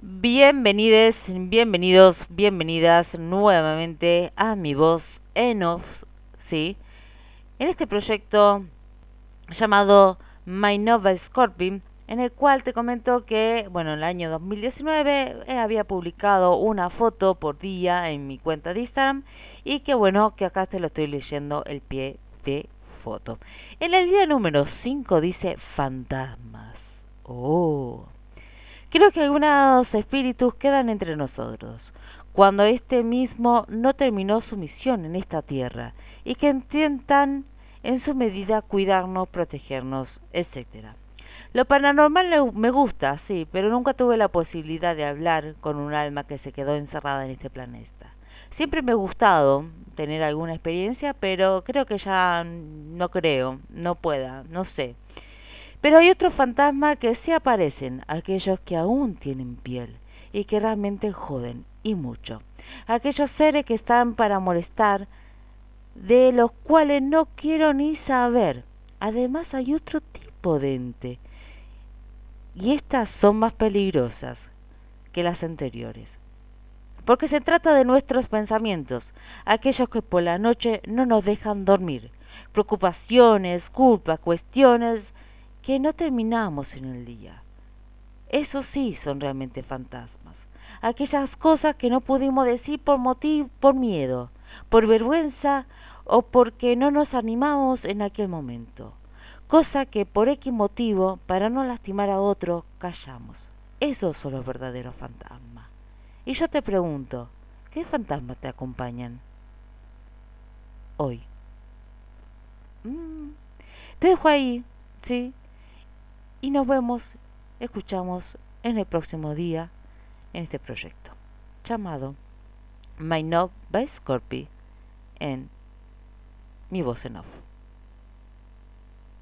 Bienvenides, bienvenidos, bienvenidas nuevamente a mi voz en off, ¿sí? En este proyecto llamado My Nova Scorpion, en el cual te comento que, bueno, en el año 2019 eh, había publicado una foto por día en mi cuenta de Instagram y que, bueno, que acá te lo estoy leyendo el pie de foto. En el día número 5 dice fantasmas. Oh. Creo que algunos espíritus quedan entre nosotros, cuando este mismo no terminó su misión en esta tierra, y que intentan en su medida cuidarnos, protegernos, etc. Lo paranormal me gusta, sí, pero nunca tuve la posibilidad de hablar con un alma que se quedó encerrada en este planeta. Siempre me ha gustado tener alguna experiencia, pero creo que ya no creo, no pueda, no sé. Pero hay otros fantasmas que sí aparecen, aquellos que aún tienen piel y que realmente joden, y mucho. Aquellos seres que están para molestar, de los cuales no quiero ni saber. Además hay otro tipo de ente, y estas son más peligrosas que las anteriores. Porque se trata de nuestros pensamientos, aquellos que por la noche no nos dejan dormir, preocupaciones, culpas, cuestiones que no terminamos en el día. Esos sí son realmente fantasmas. Aquellas cosas que no pudimos decir por motivo, por miedo, por vergüenza o porque no nos animamos en aquel momento. Cosa que por X motivo, para no lastimar a otro, callamos. Esos son los verdaderos fantasmas. Y yo te pregunto, ¿qué fantasmas te acompañan hoy? Mm, te dejo ahí, ¿sí? Y nos vemos, escuchamos en el próximo día en este proyecto llamado My Note by Scorpio en mi voz en off.